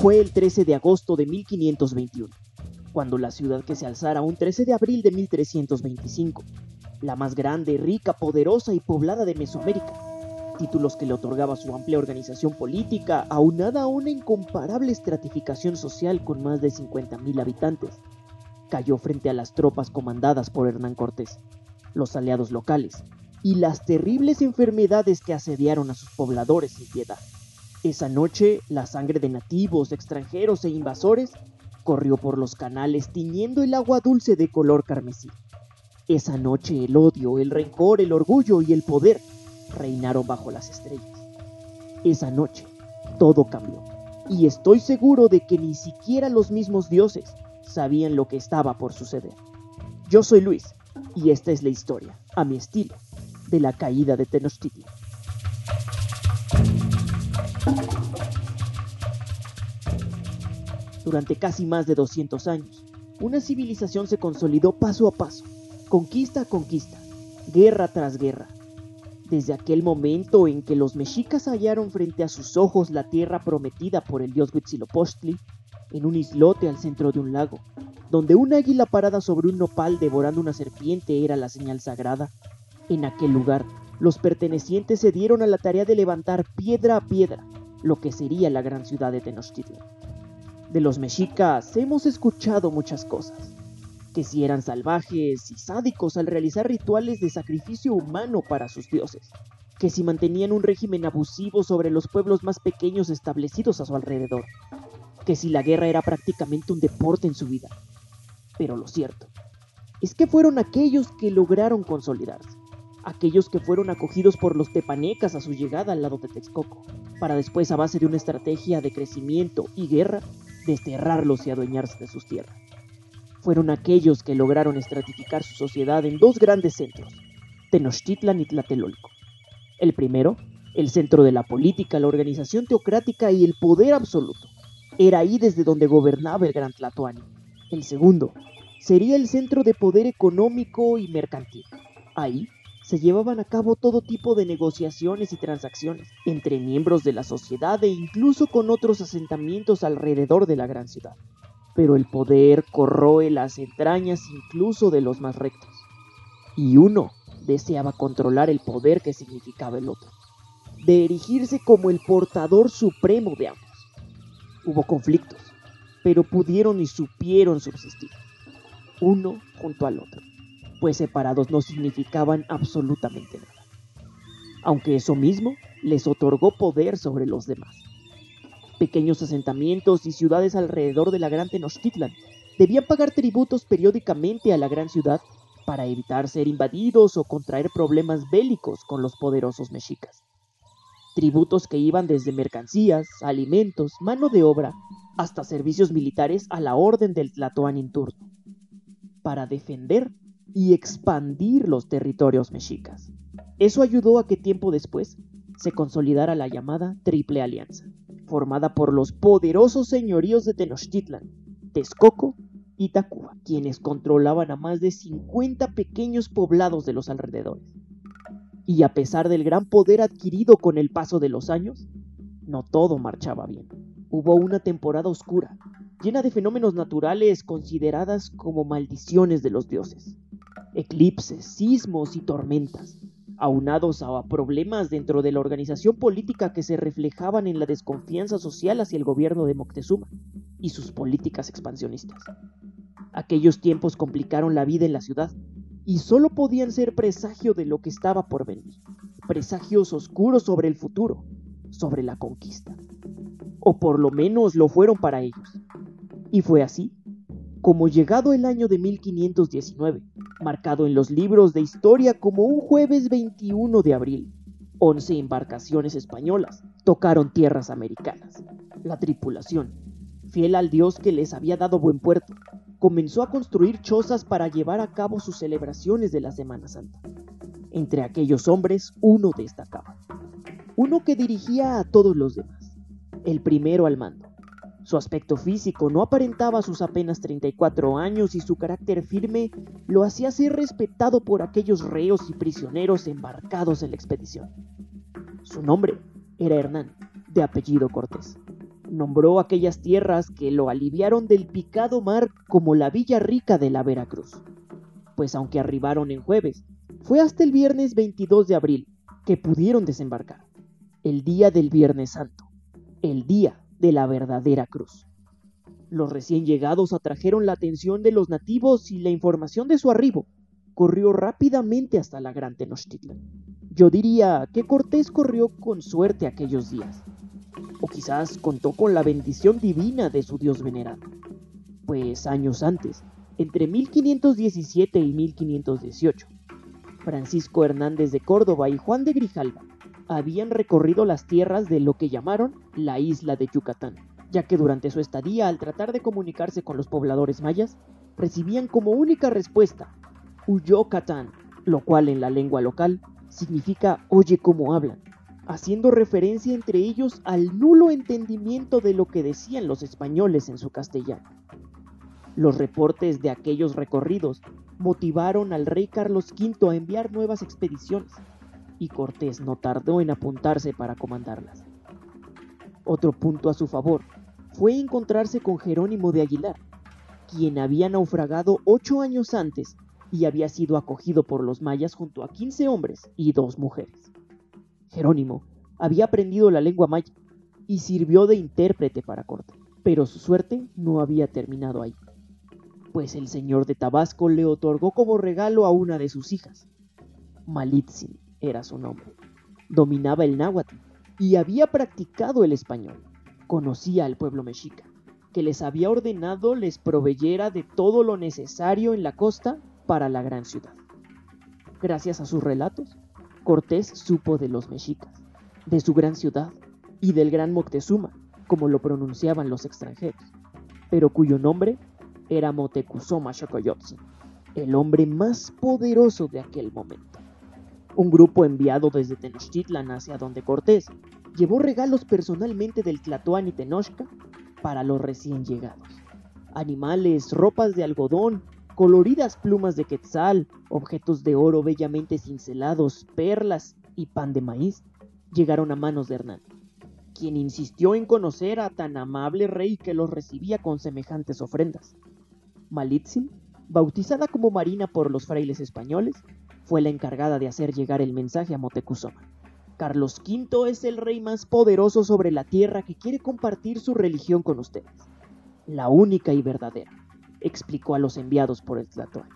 Fue el 13 de agosto de 1521, cuando la ciudad que se alzara un 13 de abril de 1325, la más grande, rica, poderosa y poblada de Mesoamérica, títulos que le otorgaba su amplia organización política, aunada a una incomparable estratificación social con más de 50.000 habitantes, cayó frente a las tropas comandadas por Hernán Cortés, los aliados locales y las terribles enfermedades que asediaron a sus pobladores sin piedad. Esa noche, la sangre de nativos, extranjeros e invasores corrió por los canales tiñendo el agua dulce de color carmesí. Esa noche el odio, el rencor, el orgullo y el poder reinaron bajo las estrellas. Esa noche todo cambió, y estoy seguro de que ni siquiera los mismos dioses sabían lo que estaba por suceder. Yo soy Luis, y esta es la historia, a mi estilo, de la caída de Tenochtitlan. Durante casi más de 200 años, una civilización se consolidó paso a paso, conquista a conquista, guerra tras guerra, desde aquel momento en que los mexicas hallaron frente a sus ojos la tierra prometida por el dios Huitzilopochtli, en un islote al centro de un lago, donde un águila parada sobre un nopal devorando una serpiente era la señal sagrada, en aquel lugar los pertenecientes se dieron a la tarea de levantar piedra a piedra lo que sería la gran ciudad de Tenochtitlan. De los mexicas hemos escuchado muchas cosas, que si eran salvajes y sádicos al realizar rituales de sacrificio humano para sus dioses, que si mantenían un régimen abusivo sobre los pueblos más pequeños establecidos a su alrededor, que si la guerra era prácticamente un deporte en su vida. Pero lo cierto es que fueron aquellos que lograron consolidarse, aquellos que fueron acogidos por los tepanecas a su llegada al lado de Texcoco, para después a base de una estrategia de crecimiento y guerra, desterrarlos y adueñarse de sus tierras fueron aquellos que lograron estratificar su sociedad en dos grandes centros, Tenochtitlan y Tlatelolco. El primero, el centro de la política, la organización teocrática y el poder absoluto. Era ahí desde donde gobernaba el gran Tlatoani. El segundo, sería el centro de poder económico y mercantil. Ahí se llevaban a cabo todo tipo de negociaciones y transacciones entre miembros de la sociedad e incluso con otros asentamientos alrededor de la gran ciudad pero el poder corroe las entrañas incluso de los más rectos. Y uno deseaba controlar el poder que significaba el otro, de erigirse como el portador supremo de ambos. Hubo conflictos, pero pudieron y supieron subsistir, uno junto al otro, pues separados no significaban absolutamente nada, aunque eso mismo les otorgó poder sobre los demás. Pequeños asentamientos y ciudades alrededor de la gran Tenochtitlan debían pagar tributos periódicamente a la gran ciudad para evitar ser invadidos o contraer problemas bélicos con los poderosos mexicas. Tributos que iban desde mercancías, alimentos, mano de obra, hasta servicios militares a la orden del Tlatoani en para defender y expandir los territorios mexicas. Eso ayudó a que tiempo después se consolidara la llamada Triple Alianza formada por los poderosos señoríos de Tenochtitlan, Texcoco y Tacuba, quienes controlaban a más de 50 pequeños poblados de los alrededores. Y a pesar del gran poder adquirido con el paso de los años, no todo marchaba bien. Hubo una temporada oscura, llena de fenómenos naturales consideradas como maldiciones de los dioses. Eclipses, sismos y tormentas, aunados a problemas dentro de la organización política que se reflejaban en la desconfianza social hacia el gobierno de Moctezuma y sus políticas expansionistas. Aquellos tiempos complicaron la vida en la ciudad y solo podían ser presagio de lo que estaba por venir, presagios oscuros sobre el futuro, sobre la conquista. O por lo menos lo fueron para ellos. Y fue así como llegado el año de 1519, marcado en los libros de historia como un jueves 21 de abril. 11 embarcaciones españolas tocaron tierras americanas. La tripulación, fiel al dios que les había dado buen puerto, comenzó a construir chozas para llevar a cabo sus celebraciones de la Semana Santa. Entre aquellos hombres, uno destacaba. Uno que dirigía a todos los demás. El primero al mando su aspecto físico no aparentaba sus apenas 34 años y su carácter firme lo hacía ser respetado por aquellos reos y prisioneros embarcados en la expedición. Su nombre era Hernán, de apellido Cortés, Nombró aquellas tierras que lo aliviaron del picado mar como la Villa Rica de la Veracruz. Pues aunque arribaron en jueves, fue hasta el viernes 22 de abril que pudieron desembarcar, el día del Viernes Santo, el día de la verdadera cruz. Los recién llegados atrajeron la atención de los nativos y la información de su arribo corrió rápidamente hasta la gran Tenochtitlan. Yo diría que Cortés corrió con suerte aquellos días, o quizás contó con la bendición divina de su dios venerado, pues años antes, entre 1517 y 1518, Francisco Hernández de Córdoba y Juan de Grijalva habían recorrido las tierras de lo que llamaron la isla de Yucatán, ya que durante su estadía al tratar de comunicarse con los pobladores mayas, recibían como única respuesta Catán, lo cual en la lengua local significa oye cómo hablan, haciendo referencia entre ellos al nulo entendimiento de lo que decían los españoles en su castellano. Los reportes de aquellos recorridos motivaron al rey Carlos V a enviar nuevas expediciones, y Cortés no tardó en apuntarse para comandarlas. Otro punto a su favor fue encontrarse con Jerónimo de Aguilar, quien había naufragado ocho años antes y había sido acogido por los mayas junto a 15 hombres y dos mujeres. Jerónimo había aprendido la lengua maya y sirvió de intérprete para Cortés, pero su suerte no había terminado ahí, pues el señor de Tabasco le otorgó como regalo a una de sus hijas. Malitzin era su nombre. Dominaba el náhuatl y había practicado el español. Conocía al pueblo mexica, que les había ordenado les proveyera de todo lo necesario en la costa para la gran ciudad. Gracias a sus relatos, Cortés supo de los mexicas, de su gran ciudad y del gran Moctezuma, como lo pronunciaban los extranjeros, pero cuyo nombre era Motecuzoma Xocoyotzin, el hombre más poderoso de aquel momento. Un grupo enviado desde Tenochtitlan hacia donde Cortés llevó regalos personalmente del Tlatoani y Tenochca para los recién llegados. Animales, ropas de algodón coloridas plumas de quetzal, objetos de oro bellamente cincelados, perlas y pan de maíz llegaron a manos de Hernán, quien insistió en conocer a tan amable rey que los recibía con semejantes ofrendas. Malitzin, bautizada como Marina por los frailes españoles, fue la encargada de hacer llegar el mensaje a Motecuzoma. Carlos V es el rey más poderoso sobre la tierra que quiere compartir su religión con ustedes, la única y verdadera explicó a los enviados por el Tlatoani.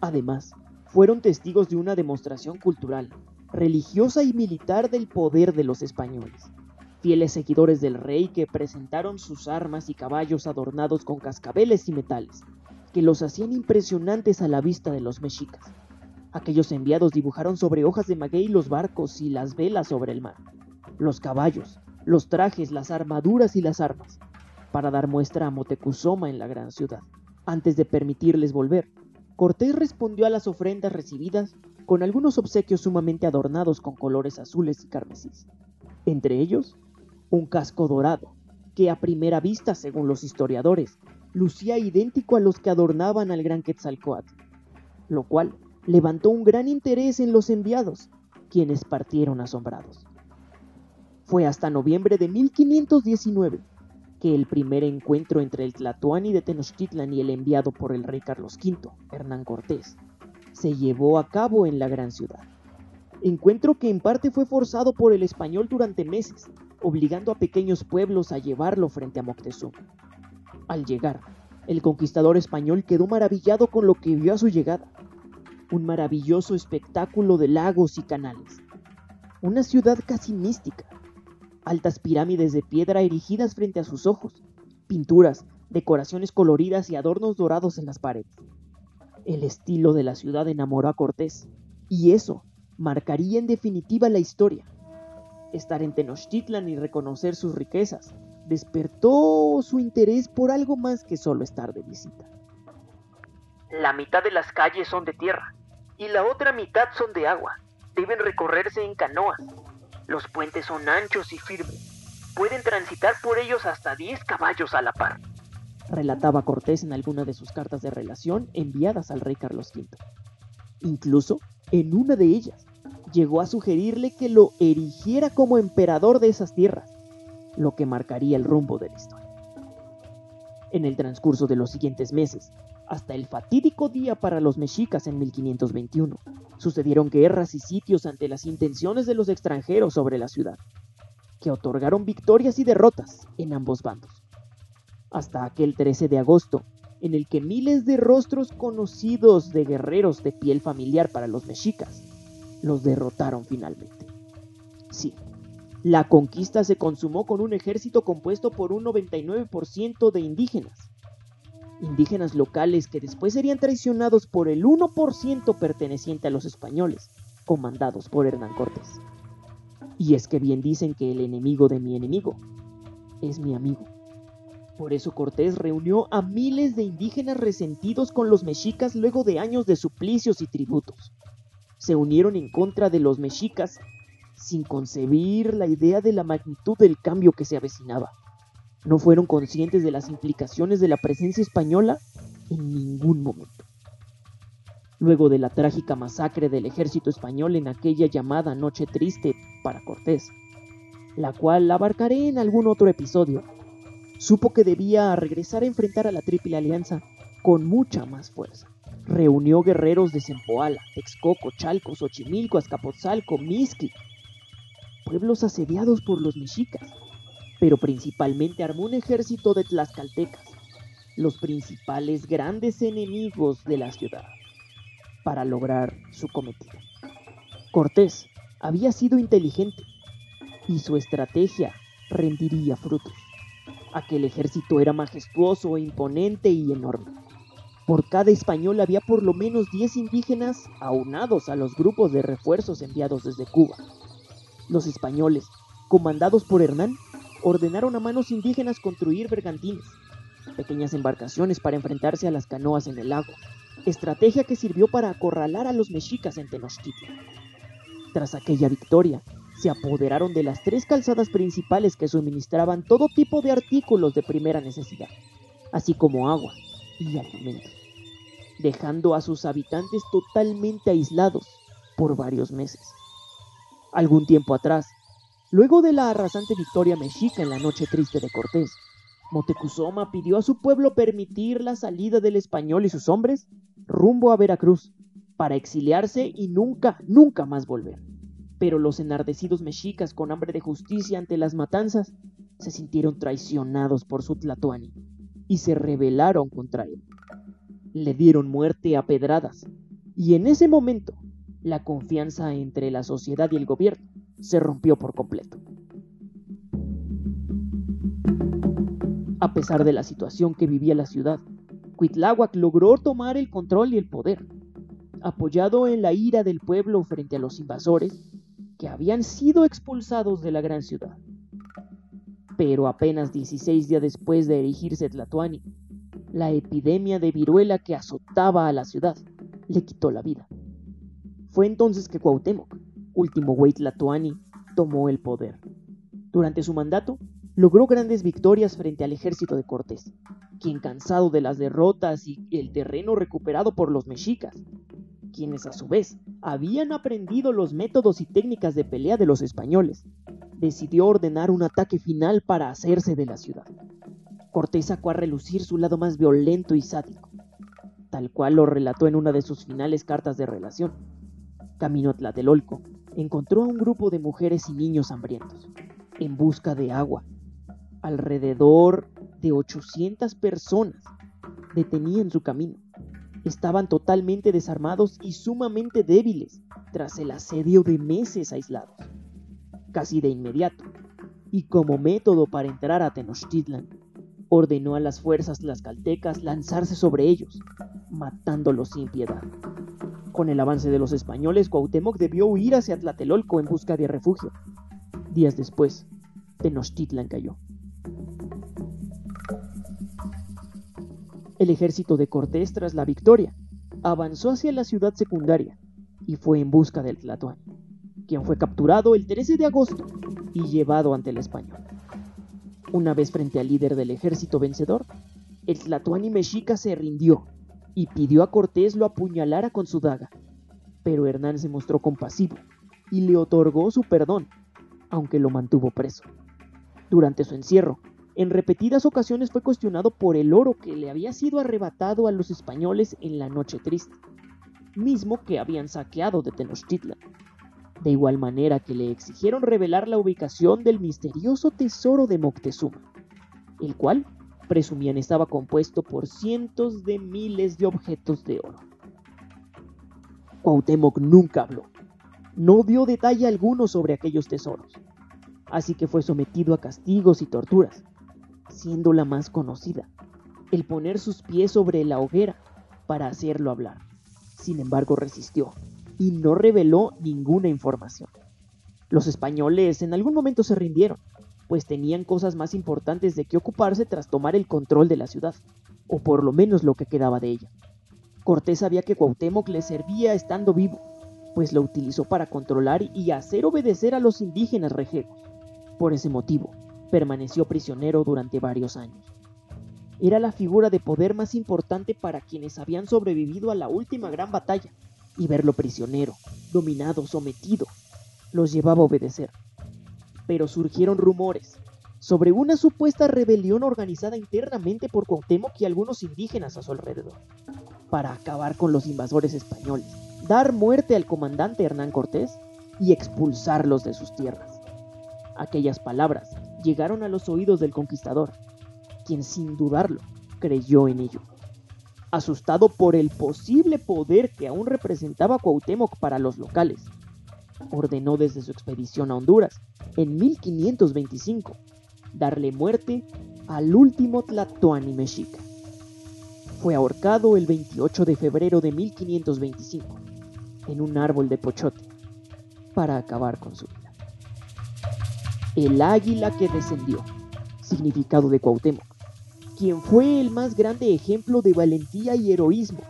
Además, fueron testigos de una demostración cultural, religiosa y militar del poder de los españoles, fieles seguidores del rey que presentaron sus armas y caballos adornados con cascabeles y metales, que los hacían impresionantes a la vista de los mexicas. Aquellos enviados dibujaron sobre hojas de maguey los barcos y las velas sobre el mar, los caballos, los trajes, las armaduras y las armas, para dar muestra a Motecuzoma en la gran ciudad. Antes de permitirles volver, Cortés respondió a las ofrendas recibidas con algunos obsequios sumamente adornados con colores azules y carmesís. Entre ellos, un casco dorado, que a primera vista, según los historiadores, lucía idéntico a los que adornaban al gran Quetzalcoatl, lo cual levantó un gran interés en los enviados, quienes partieron asombrados. Fue hasta noviembre de 1519 que el primer encuentro entre el Tlatoani de Tenochtitlan y el enviado por el rey Carlos V, Hernán Cortés, se llevó a cabo en la gran ciudad. Encuentro que en parte fue forzado por el español durante meses, obligando a pequeños pueblos a llevarlo frente a Moctezuma. Al llegar, el conquistador español quedó maravillado con lo que vio a su llegada. Un maravilloso espectáculo de lagos y canales. Una ciudad casi mística, altas pirámides de piedra erigidas frente a sus ojos, pinturas, decoraciones coloridas y adornos dorados en las paredes. El estilo de la ciudad enamoró a Cortés, y eso marcaría en definitiva la historia. Estar en Tenochtitlan y reconocer sus riquezas despertó su interés por algo más que solo estar de visita. La mitad de las calles son de tierra y la otra mitad son de agua. Deben recorrerse en canoas, los puentes son anchos y firmes. Pueden transitar por ellos hasta 10 caballos a la par. Relataba Cortés en alguna de sus cartas de relación enviadas al rey Carlos V. Incluso, en una de ellas, llegó a sugerirle que lo erigiera como emperador de esas tierras, lo que marcaría el rumbo de la historia. En el transcurso de los siguientes meses, hasta el fatídico día para los mexicas en 1521, sucedieron guerras y sitios ante las intenciones de los extranjeros sobre la ciudad, que otorgaron victorias y derrotas en ambos bandos. Hasta aquel 13 de agosto, en el que miles de rostros conocidos de guerreros de piel familiar para los mexicas los derrotaron finalmente. Sí, la conquista se consumó con un ejército compuesto por un 99% de indígenas. Indígenas locales que después serían traicionados por el 1% perteneciente a los españoles, comandados por Hernán Cortés. Y es que bien dicen que el enemigo de mi enemigo es mi amigo. Por eso Cortés reunió a miles de indígenas resentidos con los mexicas luego de años de suplicios y tributos. Se unieron en contra de los mexicas sin concebir la idea de la magnitud del cambio que se avecinaba. No fueron conscientes de las implicaciones de la presencia española en ningún momento. Luego de la trágica masacre del ejército español en aquella llamada Noche Triste para Cortés, la cual abarcaré en algún otro episodio, supo que debía regresar a enfrentar a la Triple Alianza con mucha más fuerza. Reunió guerreros de Zempoala, Texcoco, Chalco, Xochimilco, Azcapotzalco, Mixqui, pueblos asediados por los mexicas, pero principalmente armó un ejército de tlaxcaltecas, los principales grandes enemigos de la ciudad, para lograr su cometido. Cortés había sido inteligente y su estrategia rendiría frutos. Aquel ejército era majestuoso, imponente y enorme. Por cada español había por lo menos 10 indígenas aunados a los grupos de refuerzos enviados desde Cuba. Los españoles, comandados por Hernán, ordenaron a manos indígenas construir bergantines, pequeñas embarcaciones para enfrentarse a las canoas en el lago, estrategia que sirvió para acorralar a los mexicas en Tenochtitlan. Tras aquella victoria, se apoderaron de las tres calzadas principales que suministraban todo tipo de artículos de primera necesidad, así como agua y alimentos, dejando a sus habitantes totalmente aislados por varios meses. Algún tiempo atrás, luego de la arrasante victoria mexica en la noche triste de Cortés, Motecuzoma pidió a su pueblo permitir la salida del español y sus hombres rumbo a Veracruz para exiliarse y nunca, nunca más volver. Pero los enardecidos mexicas con hambre de justicia ante las matanzas se sintieron traicionados por su Tlatoani y se rebelaron contra él. Le dieron muerte a pedradas y en ese momento la confianza entre la sociedad y el gobierno se rompió por completo. A pesar de la situación que vivía la ciudad, Cuitláhuac logró tomar el control y el poder, apoyado en la ira del pueblo frente a los invasores que habían sido expulsados de la gran ciudad. Pero apenas 16 días después de erigirse Tlatoani, la epidemia de viruela que azotaba a la ciudad le quitó la vida. Fue entonces que Cuauhtémoc, último güey Tlatoani, tomó el poder. Durante su mandato, logró grandes victorias frente al ejército de Cortés, quien cansado de las derrotas y el terreno recuperado por los mexicas, quienes a su vez habían aprendido los métodos y técnicas de pelea de los españoles, decidió ordenar un ataque final para hacerse de la ciudad. Cortés sacó a relucir su lado más violento y sádico, tal cual lo relató en una de sus finales cartas de relación. Camino a Tlatelolco, encontró a un grupo de mujeres y niños hambrientos, en busca de agua. Alrededor de 800 personas detenían su camino. Estaban totalmente desarmados y sumamente débiles tras el asedio de meses aislados. Casi de inmediato, y como método para entrar a Tenochtitlan, ordenó a las fuerzas tlaxcaltecas lanzarse sobre ellos, matándolos sin piedad. Con el avance de los españoles, Cuauhtémoc debió huir hacia Tlatelolco en busca de refugio. Días después, Tenochtitlan cayó. El ejército de Cortés, tras la victoria, avanzó hacia la ciudad secundaria y fue en busca del Tlatoani, quien fue capturado el 13 de agosto y llevado ante el español. Una vez frente al líder del ejército vencedor, el Tlatoani mexica se rindió y pidió a Cortés lo apuñalara con su daga. Pero Hernán se mostró compasivo y le otorgó su perdón, aunque lo mantuvo preso. Durante su encierro, en repetidas ocasiones fue cuestionado por el oro que le había sido arrebatado a los españoles en la Noche Triste, mismo que habían saqueado de Tenochtitlan. De igual manera que le exigieron revelar la ubicación del misterioso tesoro de Moctezuma, el cual presumían estaba compuesto por cientos de miles de objetos de oro. Cuauhtémoc nunca habló, no dio detalle alguno sobre aquellos tesoros, así que fue sometido a castigos y torturas, siendo la más conocida, el poner sus pies sobre la hoguera para hacerlo hablar. Sin embargo, resistió y no reveló ninguna información. Los españoles en algún momento se rindieron, pues tenían cosas más importantes de qué ocuparse tras tomar el control de la ciudad, o por lo menos lo que quedaba de ella. Cortés sabía que Cuauhtémoc le servía estando vivo, pues lo utilizó para controlar y hacer obedecer a los indígenas rejegos. Por ese motivo, permaneció prisionero durante varios años. Era la figura de poder más importante para quienes habían sobrevivido a la última gran batalla, y verlo prisionero, dominado, sometido, los llevaba a obedecer pero surgieron rumores sobre una supuesta rebelión organizada internamente por Cuauhtémoc y algunos indígenas a su alrededor, para acabar con los invasores españoles, dar muerte al comandante Hernán Cortés y expulsarlos de sus tierras. Aquellas palabras llegaron a los oídos del conquistador, quien sin dudarlo creyó en ello. Asustado por el posible poder que aún representaba Cuauhtémoc para los locales, ordenó desde su expedición a Honduras en 1525 darle muerte al último Tlatoani mexica. Fue ahorcado el 28 de febrero de 1525 en un árbol de pochote para acabar con su vida. El águila que descendió, significado de Cuauhtémoc, quien fue el más grande ejemplo de valentía y heroísmo,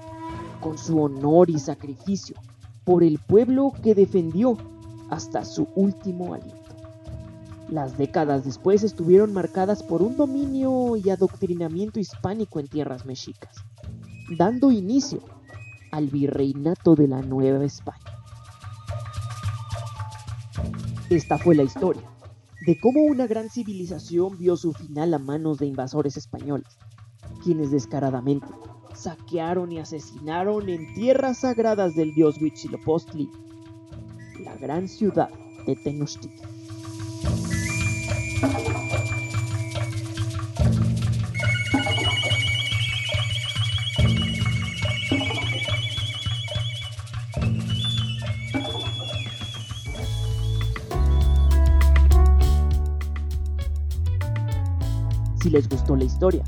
con su honor y sacrificio por el pueblo que defendió hasta su último aliento. Las décadas después estuvieron marcadas por un dominio y adoctrinamiento hispánico en tierras mexicas, dando inicio al virreinato de la Nueva España. Esta fue la historia de cómo una gran civilización vio su final a manos de invasores españoles, quienes descaradamente saquearon y asesinaron en tierras sagradas del dios Huitzilopochtli la gran ciudad de Tenochtitlan. Si les gustó la historia,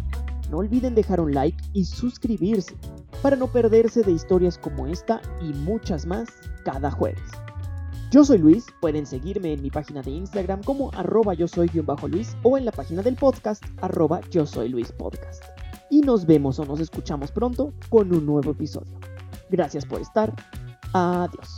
no olviden dejar un like y suscribirse para no perderse de historias como esta y muchas más cada jueves. Yo soy Luis, pueden seguirme en mi página de Instagram como arroba yo soy Luis o en la página del podcast arroba yo soy Luis Podcast. Y nos vemos o nos escuchamos pronto con un nuevo episodio. Gracias por estar. Adiós.